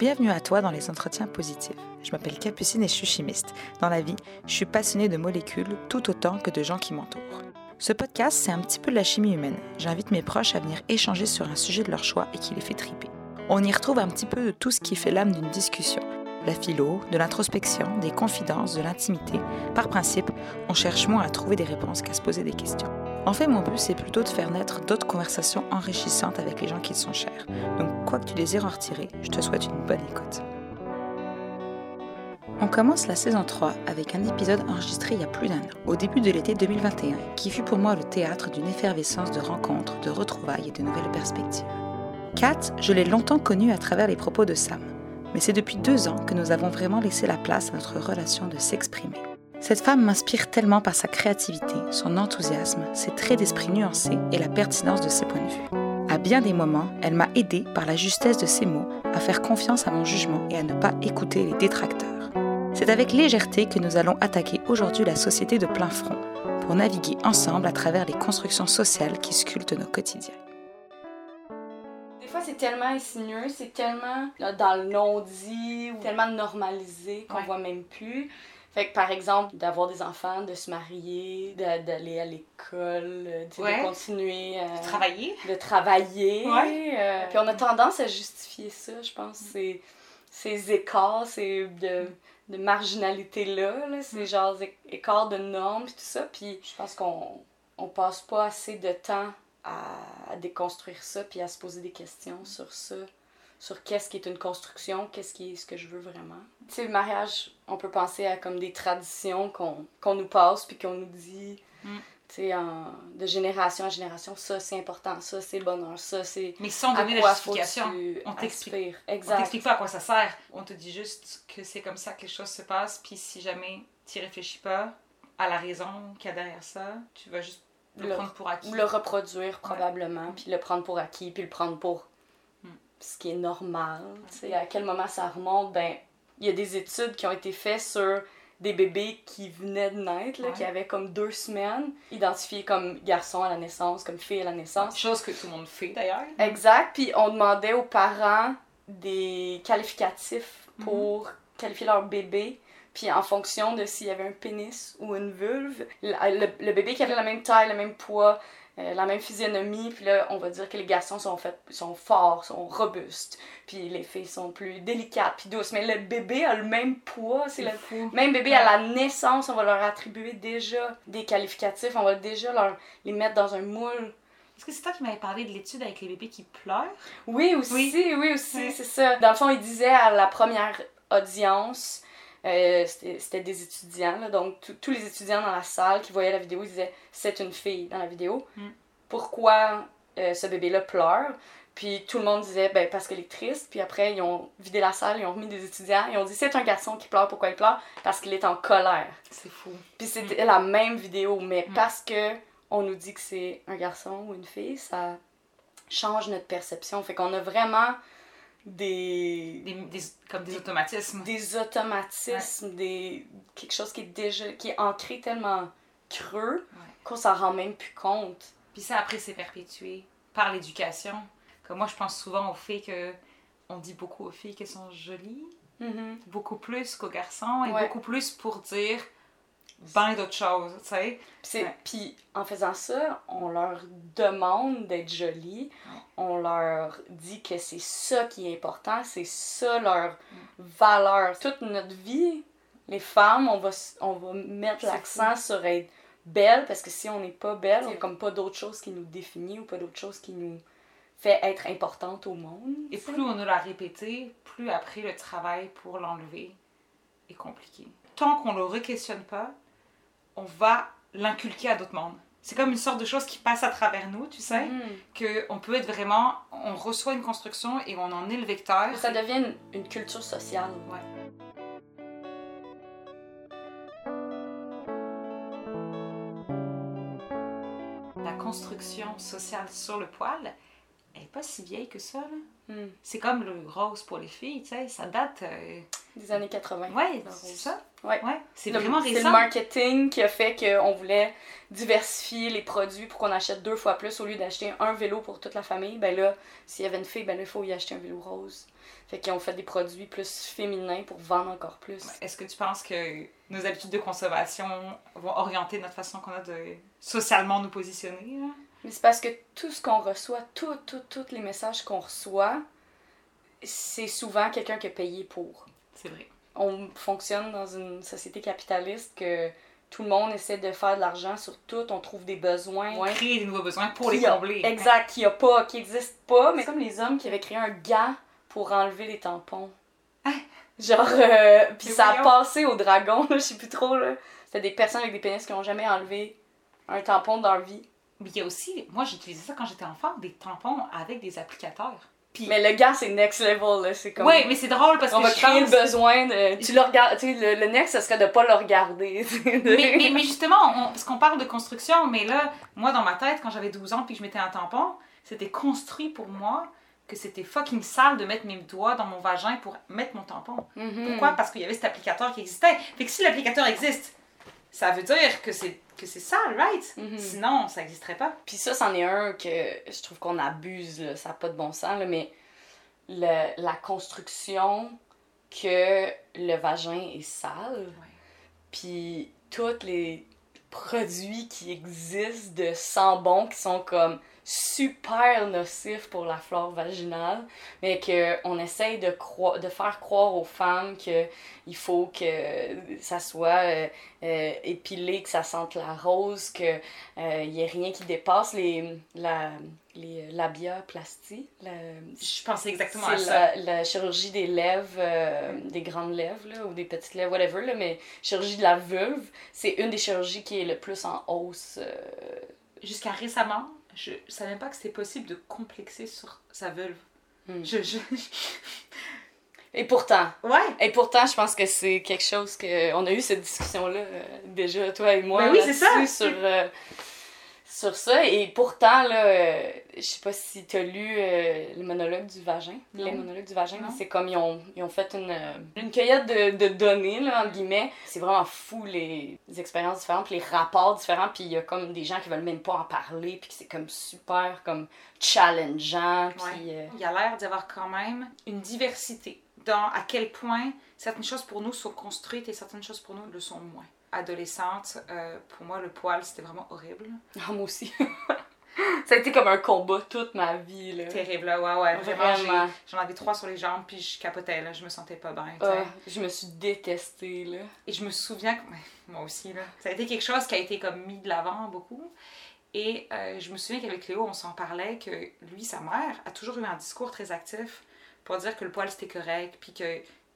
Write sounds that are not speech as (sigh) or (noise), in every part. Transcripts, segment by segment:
Bienvenue à toi dans les entretiens positifs. Je m'appelle Capucine et je suis chimiste. Dans la vie, je suis passionnée de molécules tout autant que de gens qui m'entourent. Ce podcast, c'est un petit peu de la chimie humaine. J'invite mes proches à venir échanger sur un sujet de leur choix et qui les fait triper. On y retrouve un petit peu de tout ce qui fait l'âme d'une discussion. La philo, de l'introspection, des confidences, de l'intimité. Par principe, on cherche moins à trouver des réponses qu'à se poser des questions. En fait, mon but, c'est plutôt de faire naître d'autres conversations enrichissantes avec les gens qui te sont chers. Donc, quoi que tu désires en retirer, je te souhaite une bonne écoute. On commence la saison 3 avec un épisode enregistré il y a plus d'un an, au début de l'été 2021, qui fut pour moi le théâtre d'une effervescence de rencontres, de retrouvailles et de nouvelles perspectives. Kat, je l'ai longtemps connue à travers les propos de Sam, mais c'est depuis deux ans que nous avons vraiment laissé la place à notre relation de s'exprimer. Cette femme m'inspire tellement par sa créativité, son enthousiasme, ses traits d'esprit nuancés et la pertinence de ses points de vue. À bien des moments, elle m'a aidé par la justesse de ses mots à faire confiance à mon jugement et à ne pas écouter les détracteurs. C'est avec légèreté que nous allons attaquer aujourd'hui la société de plein front pour naviguer ensemble à travers les constructions sociales qui sculptent nos quotidiens. Des fois, c'est tellement insinueux, c'est tellement là, dans le non-dit, ou tellement normalisé qu'on Ouais. voit même plus. Fait que, par exemple, d'avoir des enfants, de se marier, de- d'aller à l'école, euh, Ouais. de continuer euh, Travailler de travailler. Ouais. euh, puis on a tendance à justifier ça, je pense, ces, ces écarts, ces de, de marginalité-là. là. C'est genre des écarts de normes, puis tout ça. Puis je pense qu'on on passe pas assez de temps à, à déconstruire ça, puis à se poser des questions sur ça. Sur qu'est-ce qui est une construction, qu'est-ce qui est ce que je veux vraiment. Tu sais, le mariage, on peut penser à comme des traditions qu'on qu'on nous passe, puis qu'on nous dit, Mm. tu sais, de génération en génération, ça c'est important, ça c'est le bonheur, ça c'est. Mais sans donner la justification. on t'explique. On t'explique pas à quoi ça sert. On te dit juste que c'est comme ça que les choses se passent. Puis si jamais tu réfléchis pas à la raison qu'il y a derrière ça, tu vas juste le, Le- prendre pour acquis. Le reproduire probablement, puis le prendre pour acquis, puis le prendre pour. Ce qui est normal. tu sais. À quel moment ça remonte? Ben, il y a des études qui ont été faites sur des bébés qui venaient de naître, là, Ouais. qui avaient comme deux semaines, identifiés comme garçons à la naissance, comme filles à la naissance. Chose que tout le monde fait d'ailleurs. Exact. Puis on demandait aux parents des qualificatifs Mhm. pour qualifier leur bébé. Puis en fonction de s'il y avait un pénis ou une vulve, le, le- le bébé qui avait la même taille, le même poids, euh, la même physionomie, puis là, on va dire que les garçons sont, sont forts, sont robustes, puis les filles sont plus délicates, puis douces. Mais le bébé a le même poids, c'est le fou. même bébé à la naissance, on va leur attribuer déjà des qualificatifs, on va déjà leur, les mettre dans un moule Est-ce que c'est toi qui m'avais parlé de l'étude avec les bébés qui pleurent? Oui, aussi, oui, Oui. aussi, Ouais. c'est ça. Dans le fond, il disait à la première audience, euh, c'était des étudiants, là, donc tous- tous les étudiants dans la salle qui voyaient la vidéo, ils disaient c'est une fille dans la vidéo. Mm. Pourquoi euh, ce bébé-là pleure? Puis tout le monde disait ben parce qu'elle est triste. Puis après, ils ont vidé la salle, ils ont remis des étudiants, ils ont dit c'est un garçon qui pleure, pourquoi il pleure? Parce qu'il est en colère. C'est fou. Puis c'était la même vidéo, mais Mm. parce que on nous dit que c'est un garçon ou une fille, ça change notre perception. Fait qu'on a vraiment des, Des, des- comme des automatismes. des automatismes, des quelque chose qui est déjà qui est ancré tellement creux Ouais. qu'on s'en rend même plus compte. Puis ça, après, c'est perpétué par l'éducation. Comme moi, je pense souvent au fait que on dit beaucoup aux filles qu'elles sont jolies, beaucoup plus qu'aux garçons, et Ouais. beaucoup plus pour dire ben d'autres choses, tu sais. Puis, puis en faisant ça, on leur demande d'être jolies, Ouais. on leur dit que c'est ça qui est important, c'est ça leur Mm. valeur. Toute notre vie, les femmes, on va, on va mettre l'accent sur être belle, parce que si on n'est pas belle, il n'y a comme pas d'autre chose qui nous définit ou pas d'autre chose qui nous fait être importante au monde. Et plus on nous l'a répété, plus après le travail pour l'enlever est compliqué. Tant qu'on le re-questionne pas, on va l'inculquer à d'autres mondes. C'est comme une sorte de chose qui passe à travers nous, tu sais, Mhm. que on peut être vraiment, on reçoit une construction et on en est le vecteur. Ça devient une, une culture sociale. Ouais. La construction sociale sur le poil, elle est pas si vieille que ça, là. Hmm. C'est comme le rose pour les filles, tu sais, ça date. euh, Des années 80. Ouais, le c'est ça. Ouais. Ouais, c'est vraiment C'est le récent. marketing qui a fait qu'on voulait diversifier les produits pour qu'on achète deux fois plus au lieu d'acheter un vélo pour toute la famille. Ben là, s'il y avait une fille, ben là, il faut y acheter un vélo rose. Fait qu'ils ont fait des produits plus féminins pour vendre encore plus. Est-ce que tu penses que nos habitudes de consommation vont orienter notre façon qu'on a de socialement nous positionner? là? Mais c'est parce que tout ce qu'on reçoit, tout, tout, tous les messages qu'on reçoit, c'est souvent quelqu'un qui a payé pour. C'est vrai. On fonctionne dans une société capitaliste que tout le monde essaie de faire de l'argent sur tout, on trouve des besoins. Créer des nouveaux besoins pour les combler. Exact, qui a pas, qui existe pas. Mais c'est comme les hommes qui avaient créé un gant pour enlever les tampons. Genre, euh, puis ça a passé au dragon, je sais plus trop, là. C'était des personnes avec des pénis qui ont jamais enlevé un tampon dans leur vie. Mais il y a aussi, moi j'utilisais ça quand j'étais enfant, des tampons avec des applicateurs. Mais le gant, c'est next level, là. C'est comme. ouais, mais c'est drôle parce on que va je créer pense- le besoin de. Tu le regardes. Tu sais, le, le next, ce serait de pas le regarder. de- mais, mais, mais justement, on- parce qu'on parle de construction, mais là, moi dans ma tête, quand j'avais 12 ans puis que je mettais un tampon, c'était construit pour moi que c'était fucking sale de mettre mes doigts dans mon vagin pour mettre mon tampon. Mhm. Pourquoi? Parce qu'il y avait cet applicateur qui existait. Fait que si l'applicateur existe, ça veut dire que c'est que c'est sale, right? Mhm. Sinon, ça n'existerait pas. Puis ça, c'en est un que je trouve qu'on abuse, là. ça n'a pas de bon sens, là, mais le- la construction que le vagin est sale, puis tous les produits qui existent de sang bon qui sont comme super nocifs pour la flore vaginale, mais qu'on essaye de, de faire croire aux femmes que il faut que ça soit euh, euh, épilé, que ça sente la rose, que il n'y ait rien qui dépasse les, la, les labiaplasties. La, Je pensais exactement à ça. la, la chirurgie des lèvres, euh, des grandes lèvres, là, ou des petites lèvres, whatever, là, mais chirurgie de la vulve, c'est une des chirurgies qui est le plus en hausse. euh, Jusqu'à récemment, je savais pas que c'était possible de complexer sur sa vulve. Hmm. Je, je... Et pourtant, Ouais! et pourtant, je pense que c'est quelque chose que. On a eu cette discussion-là euh, déjà, toi et moi. Ben oui, c'est ça. là-dessus, Sur, euh, sur ça. Et pourtant, là, euh, je sais pas si t'as lu euh, le monologue du vagin. Non. Les monologues du vagin, c'est comme ils ont, ils ont fait une, euh, une cueillette de, de données, là, entre guillemets. C'est vraiment fou, les, les expériences différentes, puis les rapports différents. Puis il y a comme des gens qui veulent même pas en parler, puis c'est comme super, comme challengeant. Puis. euh, Il y a l'air d'y avoir quand même une diversité dans à quel point certaines choses pour nous sont construites et certaines choses pour nous le sont moins. Adolescente, euh, pour moi, le poil, c'était vraiment horrible. Ah, moi aussi. (laughs) ça a été comme un combat toute ma vie, là. Terrible, là, ouais, ouais. Vraiment, j'en avais trois sur les jambes, puis je capotais, là. Je me sentais pas bien. Ah, je me suis détestée, là. Et je me souviens que, moi aussi, là, ça a été quelque chose qui a été comme mis de l'avant beaucoup. Et euh, je me souviens qu'avec Léo, on s'en parlait que lui, sa mère, a toujours eu un discours très actif pour dire que le poil c'était correct, puis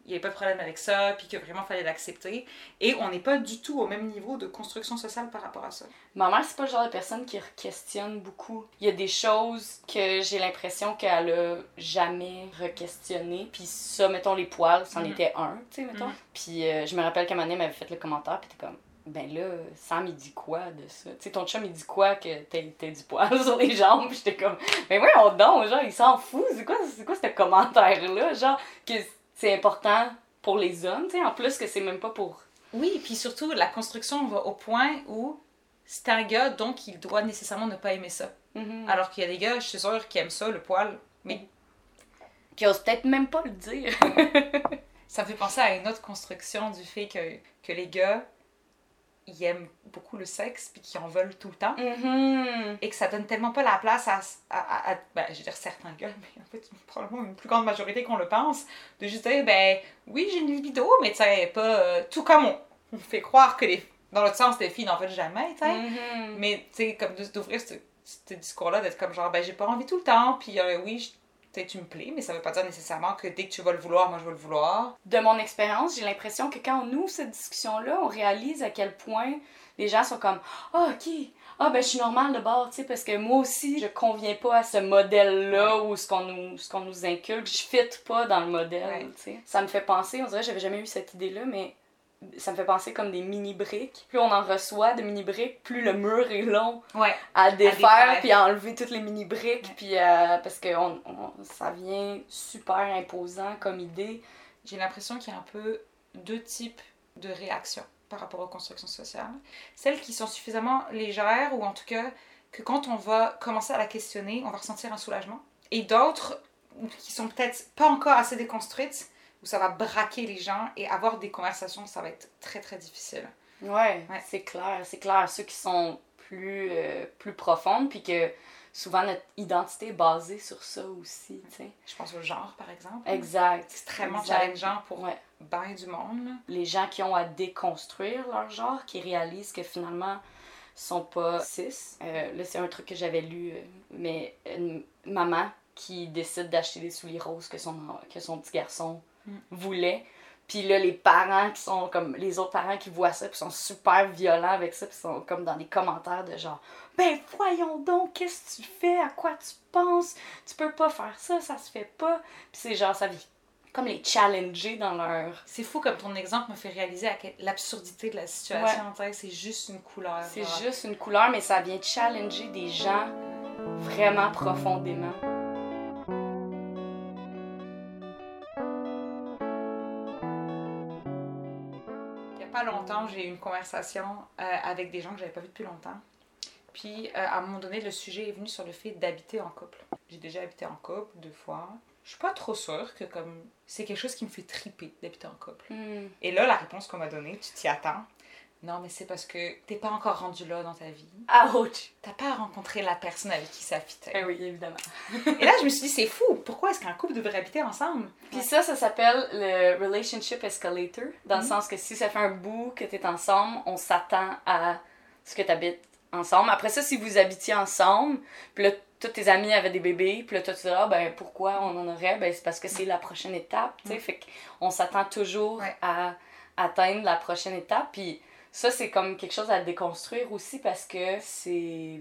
qu'il n'y avait pas de problème avec ça, puis que vraiment fallait l'accepter. Et on n'est pas du tout au même niveau de construction sociale par rapport à ça. Ma mère, c'est pas le genre de personne qui questionne beaucoup. Il y a des choses que j'ai l'impression qu'elle a jamais re-questionné. Puis ça, mettons, les poils, c'en Mhm. était un, tu sais, mettons. Mhm. Puis euh, je me rappelle qu'à un moment donné, elle m'avait fait le commentaire, puis t'es comme... Ben là, Sam, il dit quoi de ça? Tu sais, ton chum, il dit quoi que t'as du poil (laughs) sur les jambes? Puis j'étais comme, ben ouais, on donc, genre, il s'en fout. C'est quoi, quoi ce commentaire-là? Genre, que c'est important pour les hommes, tu sais, en plus que c'est même pas pour... Oui, puis surtout, la construction va au point où c'est un gars, donc il doit nécessairement ne pas aimer ça. Mhm. Alors qu'il y a des gars, je suis sûre, qui aiment ça, le poil. Mais Qui osent peut-être même pas le dire. Ça me fait penser à une autre construction du fait que, que les gars, ils aiment beaucoup le sexe puis qu'ils en veulent tout le temps. Mhm. Et que ça donne tellement pas la place à, à, à- à- ben, je veux dire certains gars, (laughs) mais en fait, probablement une plus grande majorité qu'on le pense, de juste dire, ben oui, j'ai une libido, mais tu sais, pas euh, tout comme on, on fait croire que les, dans l'autre sens, les filles n'en veulent jamais, tu sais. Mhm. Mais tu sais, comme d'ouvrir ce, ce discours-là, d'être comme genre, ben j'ai pas envie tout le temps, puis euh, oui, je- peut-être tu me plais, mais ça veut pas dire nécessairement que dès que tu vas le vouloir, moi je vais le vouloir. De mon expérience, j'ai l'impression que quand on ouvre cette discussion-là, on réalise à quel point les gens sont comme Ah, ok, ah, ben je suis normale de bord, tu sais, parce que moi aussi, je conviens pas à ce modèle-là ou ce qu'on nous, ce qu'on nous inculque. Je fit pas dans le modèle, Ouais. tu sais. Ça me fait penser, on dirait que j'avais jamais eu cette idée-là, mais ça me fait penser comme des mini-briques. Plus on en reçoit de mini-briques, plus le mur est long Ouais. à défaire, défaire. puis à enlever toutes les mini-briques, Ouais. puis euh, parce que on, on- ça vient super imposant comme idée. J'ai l'impression qu'il y a un peu deux types de réactions par rapport aux constructions sociales. Celles qui sont suffisamment légères, ou en tout cas que quand on va commencer à la questionner, on va ressentir un soulagement. Et d'autres qui sont peut-être pas encore assez déconstruites, où ça va braquer les gens et avoir des conversations, ça va être très très difficile. Ouais, Ouais. c'est clair, c'est clair. Ceux qui sont plus, euh, plus profondes, puis que souvent notre identité est basée sur ça aussi, tu sais. Je pense au genre, par exemple. Exact. Extrêmement Exact. challengeant pour Ouais. ben du monde. Les gens qui ont à déconstruire leur genre, qui réalisent que finalement sont pas cis. Euh, là, c'est un truc que j'avais lu, euh, mais une maman qui décide d'acheter des souliers roses que son, que son petit garçon. Voulait. Puis là, les parents qui sont comme les autres parents qui voient ça, puis sont super violents avec ça, puis sont comme dans des commentaires de genre Ben voyons donc, qu'est-ce que tu fais, à quoi tu penses, tu peux pas faire ça, ça se fait pas. Puis c'est genre, ça vient comme les challenger dans leur. C'est fou comme ton exemple me fait réaliser à l'absurdité de la situation. tu sais, C'est juste une couleur. C'est juste une couleur, mais ça vient challenger des gens vraiment profondément. J'ai eu une conversation euh, avec des gens que j'avais pas vus depuis longtemps. Puis, euh, à un moment donné, le sujet est venu sur le fait d'habiter en couple. J'ai déjà habité en couple deux fois. Je suis pas trop sûre que comme c'est quelque chose qui me fait triper d'habiter en couple. Hmm. Et là, la réponse qu'on m'a donnée, tu t'y attends. Non, mais c'est parce que t'es pas encore rendu là dans ta vie. Ouch! T'as pas rencontré la personne avec qui ça fitait. Eh oui, évidemment. (laughs) Et là, je me suis dit, c'est fou. Pourquoi est-ce qu'un couple devrait habiter ensemble? Puis ça, ça s'appelle le relationship escalator, dans le Mhm. sens que si ça fait un bout que t'es ensemble, on s'attend à ce que t'habites ensemble. Après ça, si vous habitiez ensemble, puis là, tous tes amis avaient des bébés, puis là, toi, tu dis, ah, ben, pourquoi on en aurait? Ben, c'est parce que c'est la prochaine étape, tu sais. Mhm. Fait qu'on s'attend toujours Ouais. à atteindre la prochaine étape. Puis ça, c'est comme quelque chose à déconstruire aussi parce que c'est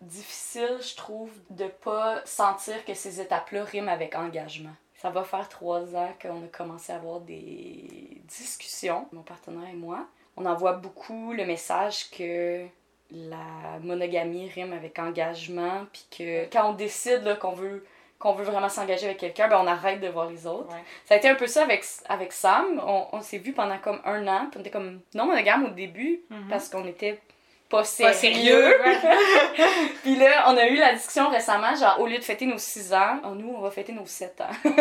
difficile, je trouve, de pas sentir que ces étapes-là riment avec engagement. Ça va faire trois ans qu'on a commencé à avoir des discussions, mon partenaire et moi. On envoie beaucoup le message que la monogamie rime avec engagement, puis que quand on décide qu'on veut qu'on veut vraiment s'engager avec quelqu'un, ben on arrête de voir les autres. Ouais. Ça a été un peu ça avec, avec Sam. On, on s'est vu pendant comme un an, puis on était comme non monogame au début, Mhm. parce qu'on était pas sérieux. Pas sérieux. (laughs) Puis là, on a eu la discussion récemment, genre, au lieu de fêter nos 6 ans, oh, nous, on va fêter nos 7 ans. (laughs)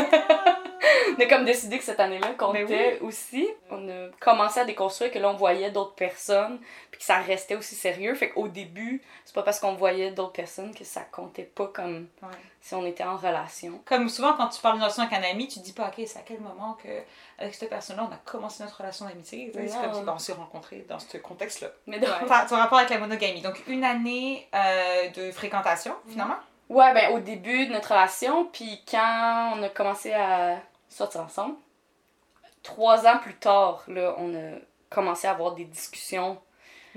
on a comme décidé que cette année-là comptait Mais aussi. On a commencé à déconstruire que là, on voyait d'autres personnes, puis que ça restait aussi sérieux. Fait qu'au début, c'est pas parce qu'on voyait d'autres personnes que ça comptait pas comme Ouais. si on était en relation. Comme souvent, quand tu parles d'une relation avec un ami, tu te dis pas, ok, c'est à quel moment que, avec cette personne-là, on a commencé notre relation d'amitié. C'est comme si ben, on s'est rencontrés dans ce contexte-là. Mais donc, Ton ton rapport avec la monogamie. Donc, une année euh, de fréquentation, finalement? Ouais, ben au début de notre relation, puis quand on a commencé à sortir ensemble, trois ans plus tard, là, on a commencé à avoir des discussions.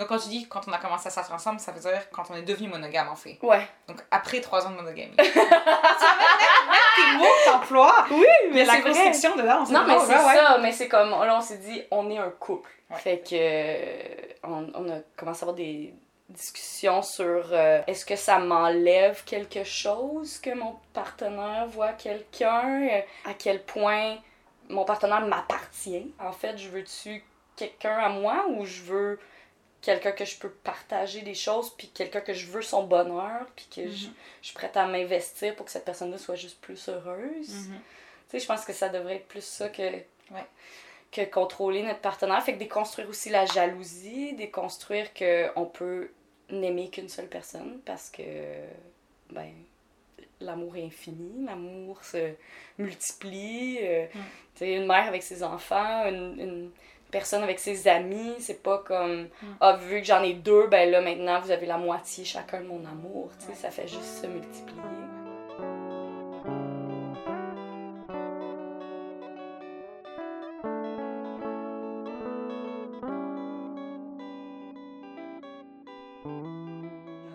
Donc, quand tu dis quand on a commencé à sortir ensemble, ça veut dire quand on est devenu monogame, en fait. Ouais. Donc, après trois ans de monogamie. (laughs) tu vois, même, même tes mots que t'emploies, Oui, mais la c'est vrai. construction dedans, c'est Non, mais c'est ouais, ouais. ça, mais c'est comme, là, on s'est dit, on est un couple. Ouais. Fait que, euh, on, on a commencé à avoir des discussions sur euh, est-ce que ça m'enlève quelque chose que mon partenaire voit quelqu'un, euh, à quel point mon partenaire m'appartient? En fait, je veux-tu quelqu'un à moi ou je veux quelqu'un que je peux partager des choses, puis quelqu'un que je veux son bonheur, puis que je, Mhm. je suis prête à m'investir pour que cette personne-là soit juste plus heureuse. Mhm. Tu sais, je pense que ça devrait être plus ça que, Ouais. que contrôler notre partenaire. Fait que déconstruire aussi la jalousie, déconstruire qu'on peut n'aimer qu'une seule personne parce que, ben, l'amour est infini, l'amour se multiplie. euh, Mm. Tu sais, une mère avec ses enfants, une, une personne avec ses amis, c'est pas comme, Mm. ah, vu que j'en ai deux, ben là, maintenant, vous avez la moitié chacun de mon amour. Tu sais, Ouais. ça fait juste se multiplier.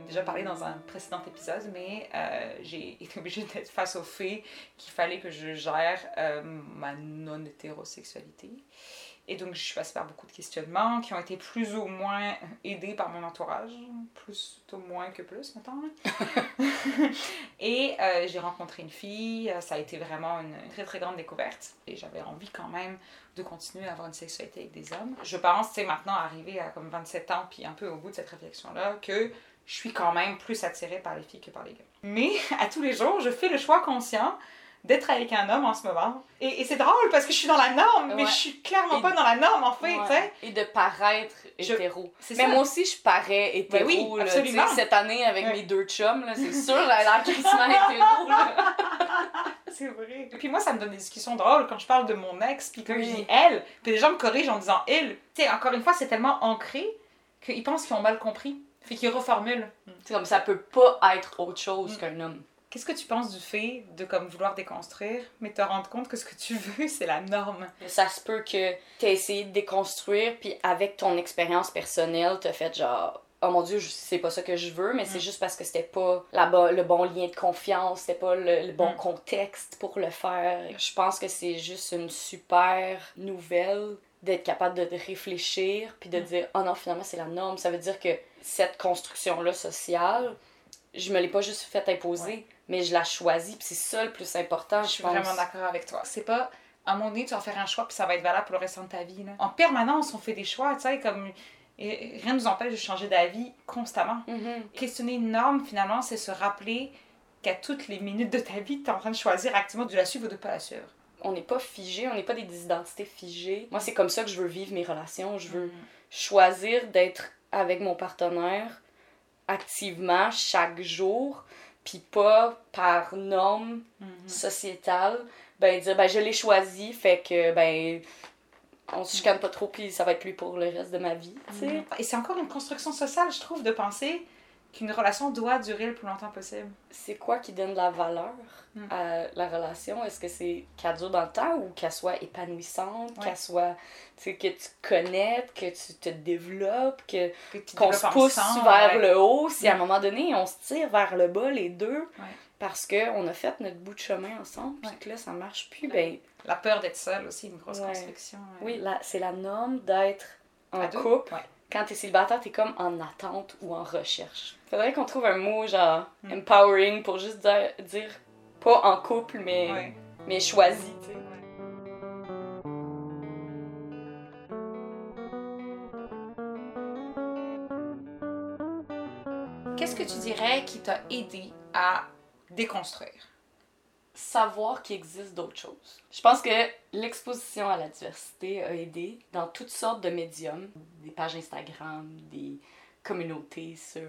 déjà parlé dans un précédent épisode, mais euh, j'ai (laughs) été obligée d'être face au fait qu'il fallait que je gère euh, ma non-hétérosexualité. Et donc, je suis passée par beaucoup de questionnements qui ont été plus ou moins aidés par mon entourage. Plus au moins que plus, maintenant. (laughs) et euh, j'ai rencontré une fille. Ça a été vraiment une, très, très grande découverte. Et j'avais envie quand même de continuer à avoir une sexualité avec des hommes. Je pense, c'est maintenant arrivé à comme 27 ans, puis un peu au bout de cette réflexion-là, que je suis quand même plus attirée par les filles que par les gars. Mais (laughs) à tous les jours, je fais le choix conscient d'être avec un homme en ce moment. Et, et c'est drôle parce que je suis dans la norme, mais je suis clairement pas dans la norme en fait, tu sais. Et de paraître hétéro. Mais moi aussi, je parais ben hétéro. oui, absolument. cette année, avec mes deux chums, c'est sûr, l'air crissement hétéro. (laughs) c'est vrai. Et puis moi, ça me donne des discussions drôles quand je parle de mon ex, puis que je dis elle, puis les gens me corrigent en disant il. Tu sais, encore une fois, c'est tellement ancré qu'ils pensent qu'ils ont mal compris. Fait qu'ils reformulent. C'est comme ça peut pas être autre chose mm. qu'un homme. Qu'est-ce que tu penses du fait de comme vouloir déconstruire, mais te rendre compte que ce que tu (laughs) veux, c'est la norme? Ça se peut que tu essayé de déconstruire, puis avec ton expérience personnelle, t'as fait genre oh mon dieu, c'est pas ça que je veux, mais c'est mm. juste parce que c'était pas la le bon lien de confiance, c'était pas le, bon mm. contexte pour le faire. Je pense que c'est juste une super nouvelle d'être capable de réfléchir puis de mm. dire oh non finalement c'est la norme ça veut dire que cette construction là sociale je me l'ai pas juste fait imposer mais je la choisis, puis c'est ça le plus important, je, je suis vraiment d'accord avec toi. C'est pas, à un moment donné, tu vas faire un choix, puis ça va être valable pour le restant de ta vie. Là. En permanence, on fait des choix, tu sais, comme... Et rien ne nous empêche de changer d'avis constamment. Mm-hmm. Questionner une norme, finalement, c'est se rappeler qu'à toutes les minutes de ta vie, tu es en train de choisir activement de la suivre ou de pas la suivre. On n'est pas figé, on n'est pas des identités figées. Moi, c'est comme ça que je veux vivre mes relations. Je veux mm-hmm. choisir d'être avec mon partenaire activement chaque jour puis pas par norme mhm. sociétale, ben dire ben je l'ai choisi, fait que ben on se chicane pas trop puis ça va être lui pour le reste de ma vie, tu mhm. Et c'est encore une construction sociale, je trouve, de penser qu'une relation doit durer le plus longtemps possible. C'est quoi qui donne la valeur hmm. à la relation? Est-ce que c'est qu'elle dure dans le temps ou qu'elle soit épanouissante, qu'elle soit, tu sais, que tu connais, que tu te développes, que, qu'on se pousse vers le haut, si à un hmm. moment donné on se tire vers le bas les deux parce qu'on a fait notre bout de chemin ensemble, puis que là ça marche plus, ben... La peur d'être seule aussi, une grosse construction. Oui, c'est la norme d'être en couple quand t'es célibataire, t'es comme en attente ou en recherche. Faudrait qu'on trouve un mot genre hmm. empowering pour juste dire, dire, pas en couple, mais, mais choisi, Qu'est-ce que tu dirais qui t'a aidé à déconstruire? savoir qu'il existe d'autres choses. Je pense que l'exposition à la diversité a aidé dans toutes sortes de médiums, des pages Instagram, des communautés sur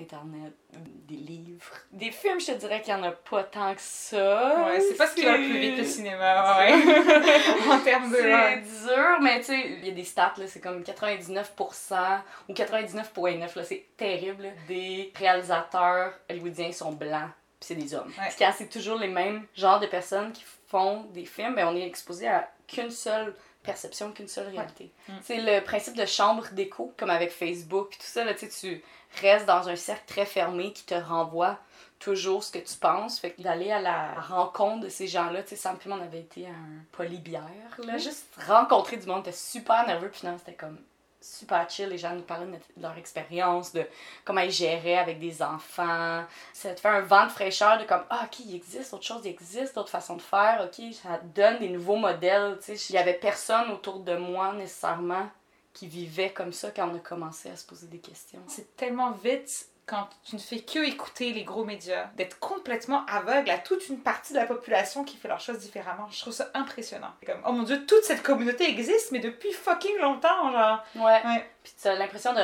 Internet, des livres. Des films, je te dirais qu'il n'y en a pas tant que ça. Ouais, c'est pas ce qui va le plus vite le cinéma, ouais. (laughs) en termes de. C'est dur, mais tu sais, il y a des stats, là, c'est comme 99% ou 99,9%, là, c'est terrible. Des réalisateurs hollywoodiens sont blancs c'est des hommes. Ouais. c'est toujours les mêmes genres de personnes qui font des films, ben on est exposé à qu'une seule perception, qu'une seule réalité. Mm. C'est le principe de chambre d'écho, comme avec Facebook, tout ça, là, tu restes dans un cercle très fermé qui te renvoie toujours ce que tu penses. Fait que d'aller à la rencontre de ces gens-là, tu sais, Sam on avait été à un polybière, là, juste rencontrer du monde, t'es super nerveux, puis non, c'était comme super chill. Les gens nous parlaient de, leur expérience, de comment ils géraient avec des enfants. Ça te fait un vent de fraîcheur de comme, ah, ok, il existe autre chose, il existe d'autres façons de faire, ok, ça donne des nouveaux modèles. Tu sais, il y avait personne autour de moi nécessairement qui vivait comme ça quand on a commencé à se poser des questions. C'est tellement vite quand tu ne fais que écouter les gros médias, d'être complètement aveugle à toute une partie de la population qui fait leurs choses différemment. Je trouve ça impressionnant. Comme, oh mon dieu, toute cette communauté existe, mais depuis fucking longtemps, genre. Ouais. ouais. Puis tu as l'impression de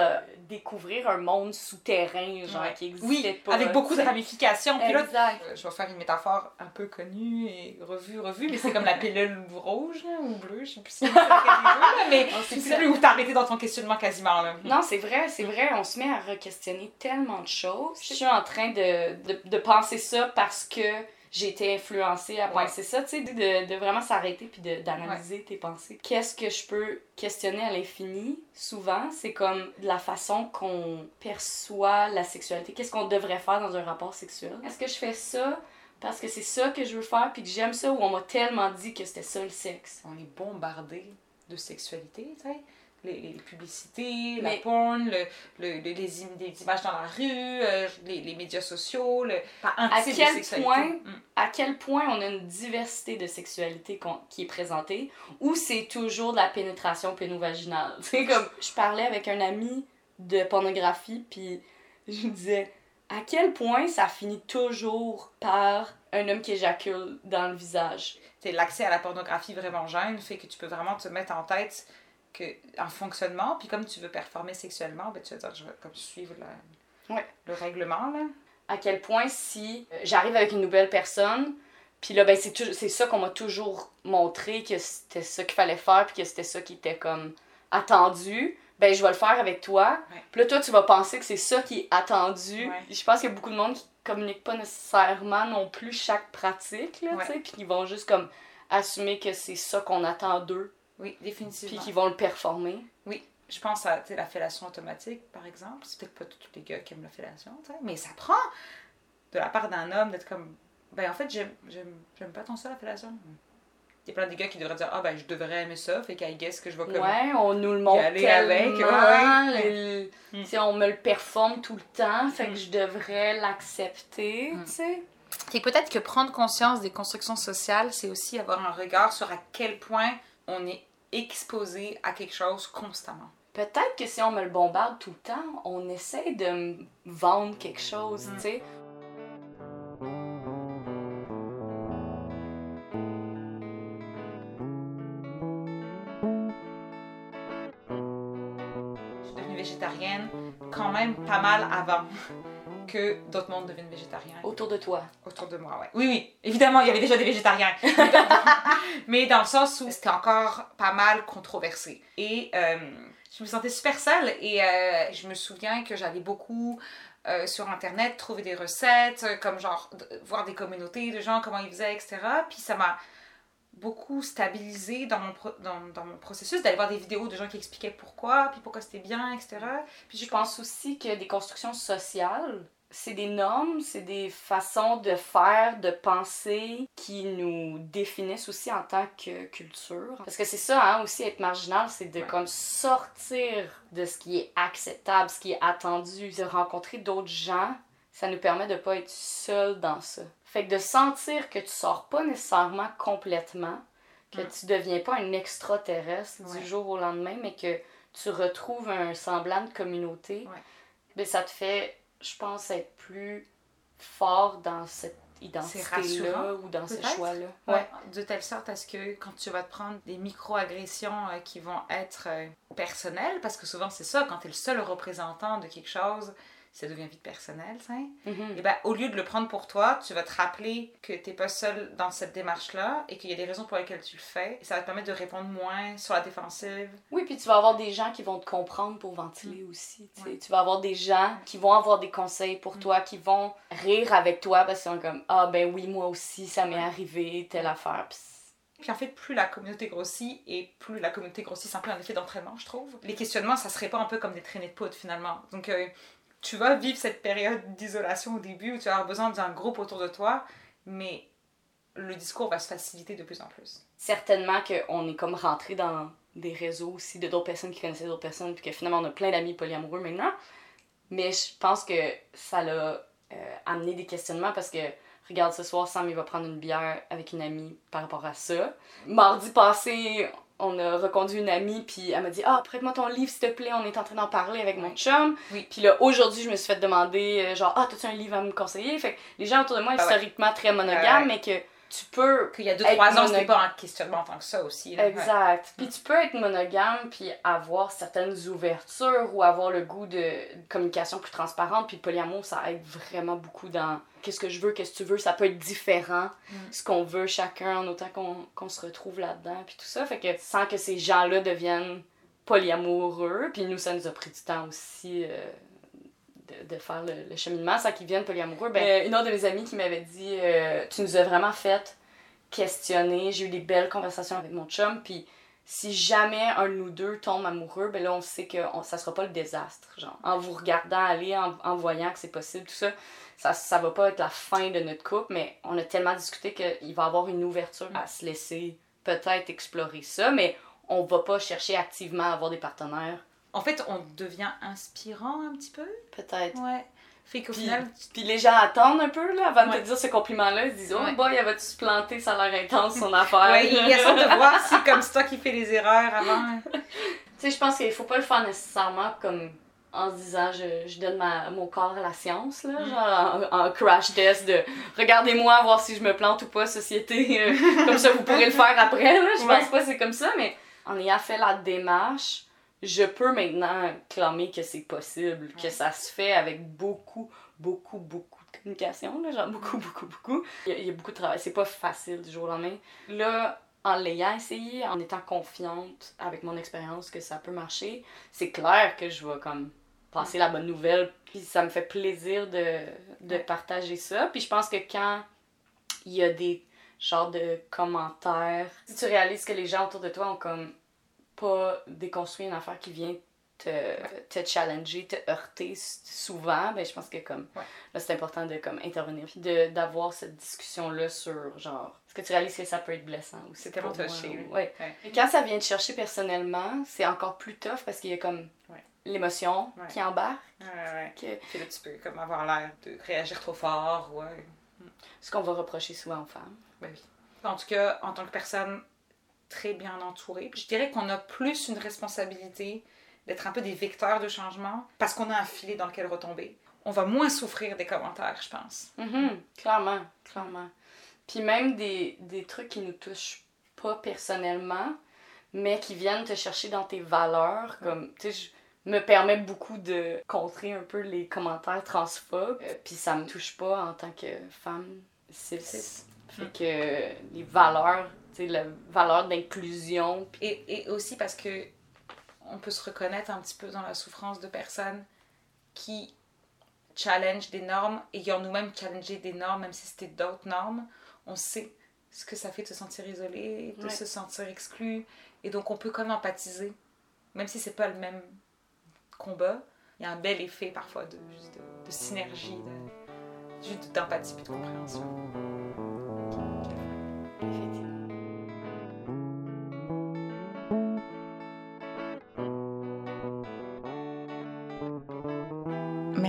découvrir un monde souterrain, genre, qui existait oui, avec beaucoup de ramifications. Puis exact. Là, je vais faire une métaphore un peu connue et revue, revue, mais c'est comme la pilule rouge ou bleue, je sais plus si (laughs) c'est mais tu sais plus où t'arrêter dans ton questionnement quasiment. Là. Non, c'est vrai, c'est vrai, on se met à re-questionner tellement de choses. Je suis en train de, de, de penser ça parce que j'ai été influencée à Ouais. penser ça, tu sais, de, de vraiment s'arrêter puis d'analyser tes pensées. Qu'est-ce que je peux questionner à l'infini, souvent, c'est comme la façon qu'on perçoit la sexualité. Qu'est-ce qu'on devrait faire dans un rapport sexuel? Est-ce que je fais ça parce que c'est ça que je veux faire puis que j'aime ça ou on m'a tellement dit que c'était ça le sexe? On est bombardé de sexualité, tu sais. Les, les publicités, la porn, le, le- le- les, im- les images dans la rue, euh, les, les médias sociaux, le, À quel point- Mm. à quel point on a une diversité de sexualité qui est présentée ou c'est toujours de la pénétration pénovaginale? (laughs) C'est comme je parlais avec un ami de pornographie puis je me disais à quel point ça finit toujours par un homme qui éjacule dans le visage? L'accès à la pornographie vraiment jeune fait que tu peux vraiment te mettre en tête que, en fonctionnement, puis comme tu veux performer sexuellement, ben, tu vas dire, je vais comme suivre le, Ouais. le règlement. Là. À quel point si euh, j'arrive avec une nouvelle personne puis là ben c'est ça qu'on m'a toujours montré que c'était ça qu'il fallait faire puis que c'était ça qui était comme attendu ben je vais le faire avec toi Ouais. Puis là, toi, tu vas penser que c'est ça qui est attendu. Ouais. Je pense qu'il y a beaucoup de monde qui communique pas nécessairement non plus chaque pratique, là, Ouais. tu sais, puis qui vont juste comme assumer que c'est ça qu'on attend d'eux, Oui, puis définitivement. qui vont le performer. Je pense à la fellation automatique, par exemple. C'est peut-être pas tous les gars qui aiment la fellation, mais ça prend de la part d'un homme d'être comme, ben en fait, j'aime, j'aime, pas tant ça, la fellation. Il y a plein de gars qui devraient dire, ah ben je devrais aimer ça, fait qu'à guess que je vais comme. Ouais, on nous le montre aller avec, ouais, ouais. le- Mm. tu sais, on me le performe tout le temps, fait que Mm. je devrais l'accepter, Mm. tu sais. C'est peut-être que prendre conscience des constructions sociales, c'est aussi avoir un regard sur à quel point on est exposé à quelque chose constamment. Peut-être que si on me le bombarde tout le temps, on essaie de me vendre quelque chose, Mm. tu sais. Je suis devenue végétarienne quand même pas mal avant que d'autres mondes deviennent végétariens. Autour de toi. Autour de moi, ouais. Oui, oui, évidemment, il y avait déjà des végétariens. (laughs) (laughs) Mais dans le sens où c'était encore pas mal controversé. Et euh, je me sentais super seule et euh, je me souviens que j'allais beaucoup euh, sur Internet trouver des recettes, comme genre voir des communautés de gens, comment ils faisaient, etc. Puis ça m'a beaucoup stabilisé dans mon, pro- dans, dans mon processus d'aller voir des vidéos de gens qui expliquaient pourquoi, puis pourquoi c'était bien, etc. Puis Je pense aussi que des constructions sociales, c'est des normes, c'est des façons de faire, de penser qui nous définissent aussi en tant que culture. Parce que c'est ça, hein, aussi, être marginal, c'est de Ouais. comme sortir de ce qui est acceptable, ce qui est attendu, de rencontrer d'autres gens. Ça nous permet de pas être seul dans ça. Fait que de sentir que tu sors pas nécessairement complètement, que Mm. tu deviens pas un extraterrestre Ouais. du jour au lendemain, mais que tu retrouves un semblant de communauté, Ouais. ben, ça te fait, je pense, être plus fort dans cette identité-là ou dans ce peut-être. choix-là. Ouais. De telle sorte à ce que quand tu vas te prendre des micro-agressions euh, qui vont être euh, personnelles, parce que souvent c'est ça, quand tu es le seul représentant de quelque chose, ça devient vite personnel, tu sais. Mhm. Et ben, au lieu de le prendre pour toi, tu vas te rappeler que t'es pas seul dans cette démarche-là et qu'il y a des raisons pour lesquelles tu le fais. Et ça va te permettre de répondre moins sur la défensive. Oui, puis tu vas avoir des gens qui vont te comprendre pour ventiler aussi. tu. Ouais. Tu vas avoir des gens qui vont avoir des conseils pour toi, qui vont rire avec toi parce qu'ils sont comme Ah, ben oui, moi aussi, ça m'est Ouais. arrivé, telle affaire. Puis Puis en fait, plus la communauté grossit et plus la communauté grossit, c'est un peu un effet d'entraînement, je trouve. Les questionnements, ça se répand un peu comme des traînées de poudre finalement. Donc euh, tu vas vivre cette période d'isolation au début où tu vas avoir besoin d'un groupe autour de toi, mais le discours va se faciliter de plus en plus. certainement qu'on est comme rentré dans des réseaux aussi de d'autres personnes qui connaissaient d'autres personnes, puis que finalement on a plein d'amis polyamoureux maintenant. Mais je pense que ça l'a euh, amené des questionnements parce que, regarde, ce soir, Sam, il va prendre une bière avec une amie par rapport à ça. Mardi passé, on a reconduit une amie, puis elle m'a dit Ah, prête-moi ton livre, s'il te plaît, on est en train d'en parler avec mon chum. Oui. Puis là, aujourd'hui, je me suis fait demander, euh, genre, Ah, t'as-tu un livre à me conseiller? Fait que les gens autour de moi, Ah historiquement très monogames, mais que tu peux Qu'il y a Être 2-3 ans, c'était pas un questionnement en tant que ça aussi. là. Exact. Puis tu peux être monogame puis avoir certaines ouvertures ou avoir le goût de communication plus transparente. Puis polyamour, ça aide vraiment beaucoup dans qu'est-ce que je veux, qu'est-ce que tu veux. Ça peut être différent, Mm. ce qu'on veut chacun, en autant qu'on qu'on se retrouve là-dedans. Puis tout ça. Fait que sans que ces gens-là deviennent polyamoureux, puis nous, ça nous a pris du temps aussi euh, de, de faire le, cheminement sans qu'ils viennent polyamoureux. Ben, euh, une autre de mes amies qui m'avait dit euh, Tu nous as vraiment fait questionner. J'ai eu des belles conversations avec mon chum. Puis si jamais un de nous deux tombe amoureux, ben là, on sait que on, ça sera pas le désastre. Genre, en vous regardant aller, en, en voyant que c'est possible, tout ça, ça, ça va pas être la fin de notre couple, mais on a tellement discuté qu'il va y avoir une ouverture à se laisser peut-être explorer ça, mais on va pas chercher activement à avoir des partenaires. En fait, on devient inspirant un petit peu. Peut-être. Ouais. Fait qu'au Puis, final, puis les gens attendent un peu là, avant de te dire ce compliment-là. Ils se disent Oh Ouais. boy, elle va-tu se planter, ça a l'air intense son (laughs) affaire? ouais, il attend de voir si comme c'est toi qui fais les erreurs avant. (laughs) Tu sais, je pense qu'il faut pas le faire nécessairement comme en se disant je, je donne ma, mon corps à la science, là, Mm. genre en, en crash test de regardez-moi voir si je me plante ou pas, société, euh, comme ça vous pourrez le faire après. Là. Je Ouais. pense pas que c'est comme ça, mais en ayant fait la démarche, je peux maintenant clamer que c'est possible, que ça se fait avec beaucoup, beaucoup, beaucoup de communication, là, genre beaucoup, beaucoup, beaucoup. Il y, a, il y a beaucoup de travail, c'est pas facile du jour au lendemain. Là, en l'ayant essayé, en étant confiante avec mon expérience que ça peut marcher, c'est clair que je vais comme passer la bonne nouvelle. Puis ça me fait plaisir de, de partager ça. Puis je pense que quand il y a des genres de commentaires, si tu réalises que les gens autour de toi ont comme pas déconstruit une affaire qui vient te, te challenger, te heurter souvent, ben je pense que comme Ouais. là c'est important de comme intervenir puis d'avoir cette discussion là sur genre est-ce que tu réalises que ça peut être blessant aussi C'est tellement touché, ouais. Et quand ça vient te chercher personnellement, c'est encore plus tough parce qu'il y a comme l'émotion qui embarque. Que- Puis là, tu peux comme avoir l'air de réagir trop fort. Ouais. ce qu'on va reprocher souvent aux femmes. Ben oui. En tout cas, en tant que personne très bien entourée, je dirais qu'on a plus une responsabilité d'être un peu des vecteurs de changement parce qu'on a un filet dans lequel retomber. On va moins souffrir des commentaires, je pense. Mhm, Clairement, clairement. Puis même des, des trucs qui nous touchent pas personnellement, mais qui viennent te chercher dans tes valeurs, comme, tu sais, je me permets beaucoup de contrer un peu les commentaires transphobes, euh, puis ça me touche pas en tant que femme cis. Fait que les valeurs, la valeur d'inclusion, Et, et aussi parce que on peut se reconnaître un petit peu dans la souffrance de personnes qui challenge des normes, ayant nous-mêmes challengé des normes, même si c'était d'autres normes, on sait ce que ça fait de se sentir isolé, de Ouais. se sentir exclu, et donc on peut comme empathiser, même si c'est pas le même combat, il y a un bel effet parfois de, de, de synergie, de, d'empathie puis de compréhension.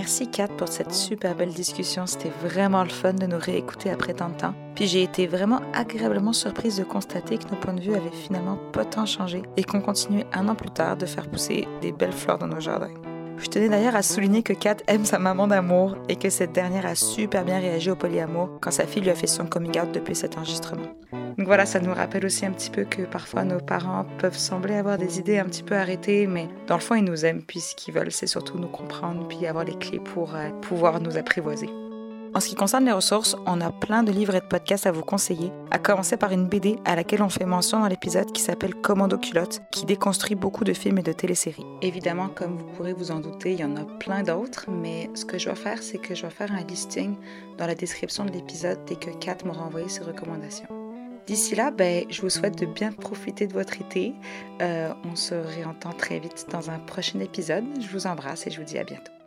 Merci Kat pour cette super belle discussion. C'était vraiment le fun de nous réécouter après tant de temps. Puis j'ai été vraiment agréablement surprise de constater que nos points de vue avaient finalement pas tant changé et qu'on continuait un an plus tard de faire pousser des belles fleurs dans nos jardins. Je tenais d'ailleurs à souligner que Kat aime sa maman d'amour et que cette dernière a super bien réagi au polyamour quand sa fille lui a fait son coming out depuis cet enregistrement. Donc voilà, ça nous rappelle aussi un petit peu que parfois nos parents peuvent sembler avoir des idées un petit peu arrêtées, mais dans le fond, ils nous aiment, puis ce qu'ils veulent, c'est surtout nous comprendre, puis avoir les clés pour euh, pouvoir nous apprivoiser. En ce qui concerne les ressources, on a plein de livres et de podcasts à vous conseiller, à commencer par une BD à laquelle on fait mention dans l'épisode qui s'appelle Commando Culotte, qui déconstruit beaucoup de films et de téléséries. Évidemment, comme vous pourrez vous en douter, il y en a plein d'autres, mais ce que je vais faire, c'est que je vais faire un listing dans la description de l'épisode dès que Kat m'aura envoyé ses recommandations. D'ici là, ben, je vous souhaite de bien profiter de votre été. Euh, on se réentend très vite dans un prochain épisode. Je vous embrasse et je vous dis à bientôt.